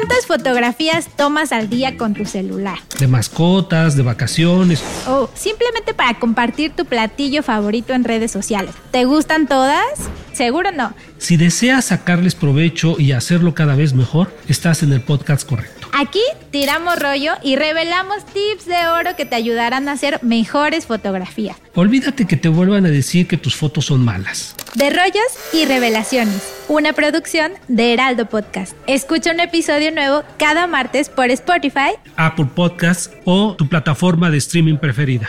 ¿Cuántas fotografías tomas al día con tu celular? De mascotas, de vacaciones. O simplemente para compartir tu platillo favorito en redes sociales. ¿Te gustan todas? Seguro no. Si deseas sacarles provecho y hacerlo cada vez mejor, estás en el podcast correcto. Aquí tiramos rollo y revelamos tips de oro que te ayudarán a hacer mejores fotografías. Olvídate que te vuelvan a decir que tus fotos son malas. De rollos y revelaciones, una producción de Heraldo Podcast. Escucha un episodio nuevo cada martes por Spotify, Apple Podcasts o tu plataforma de streaming preferida.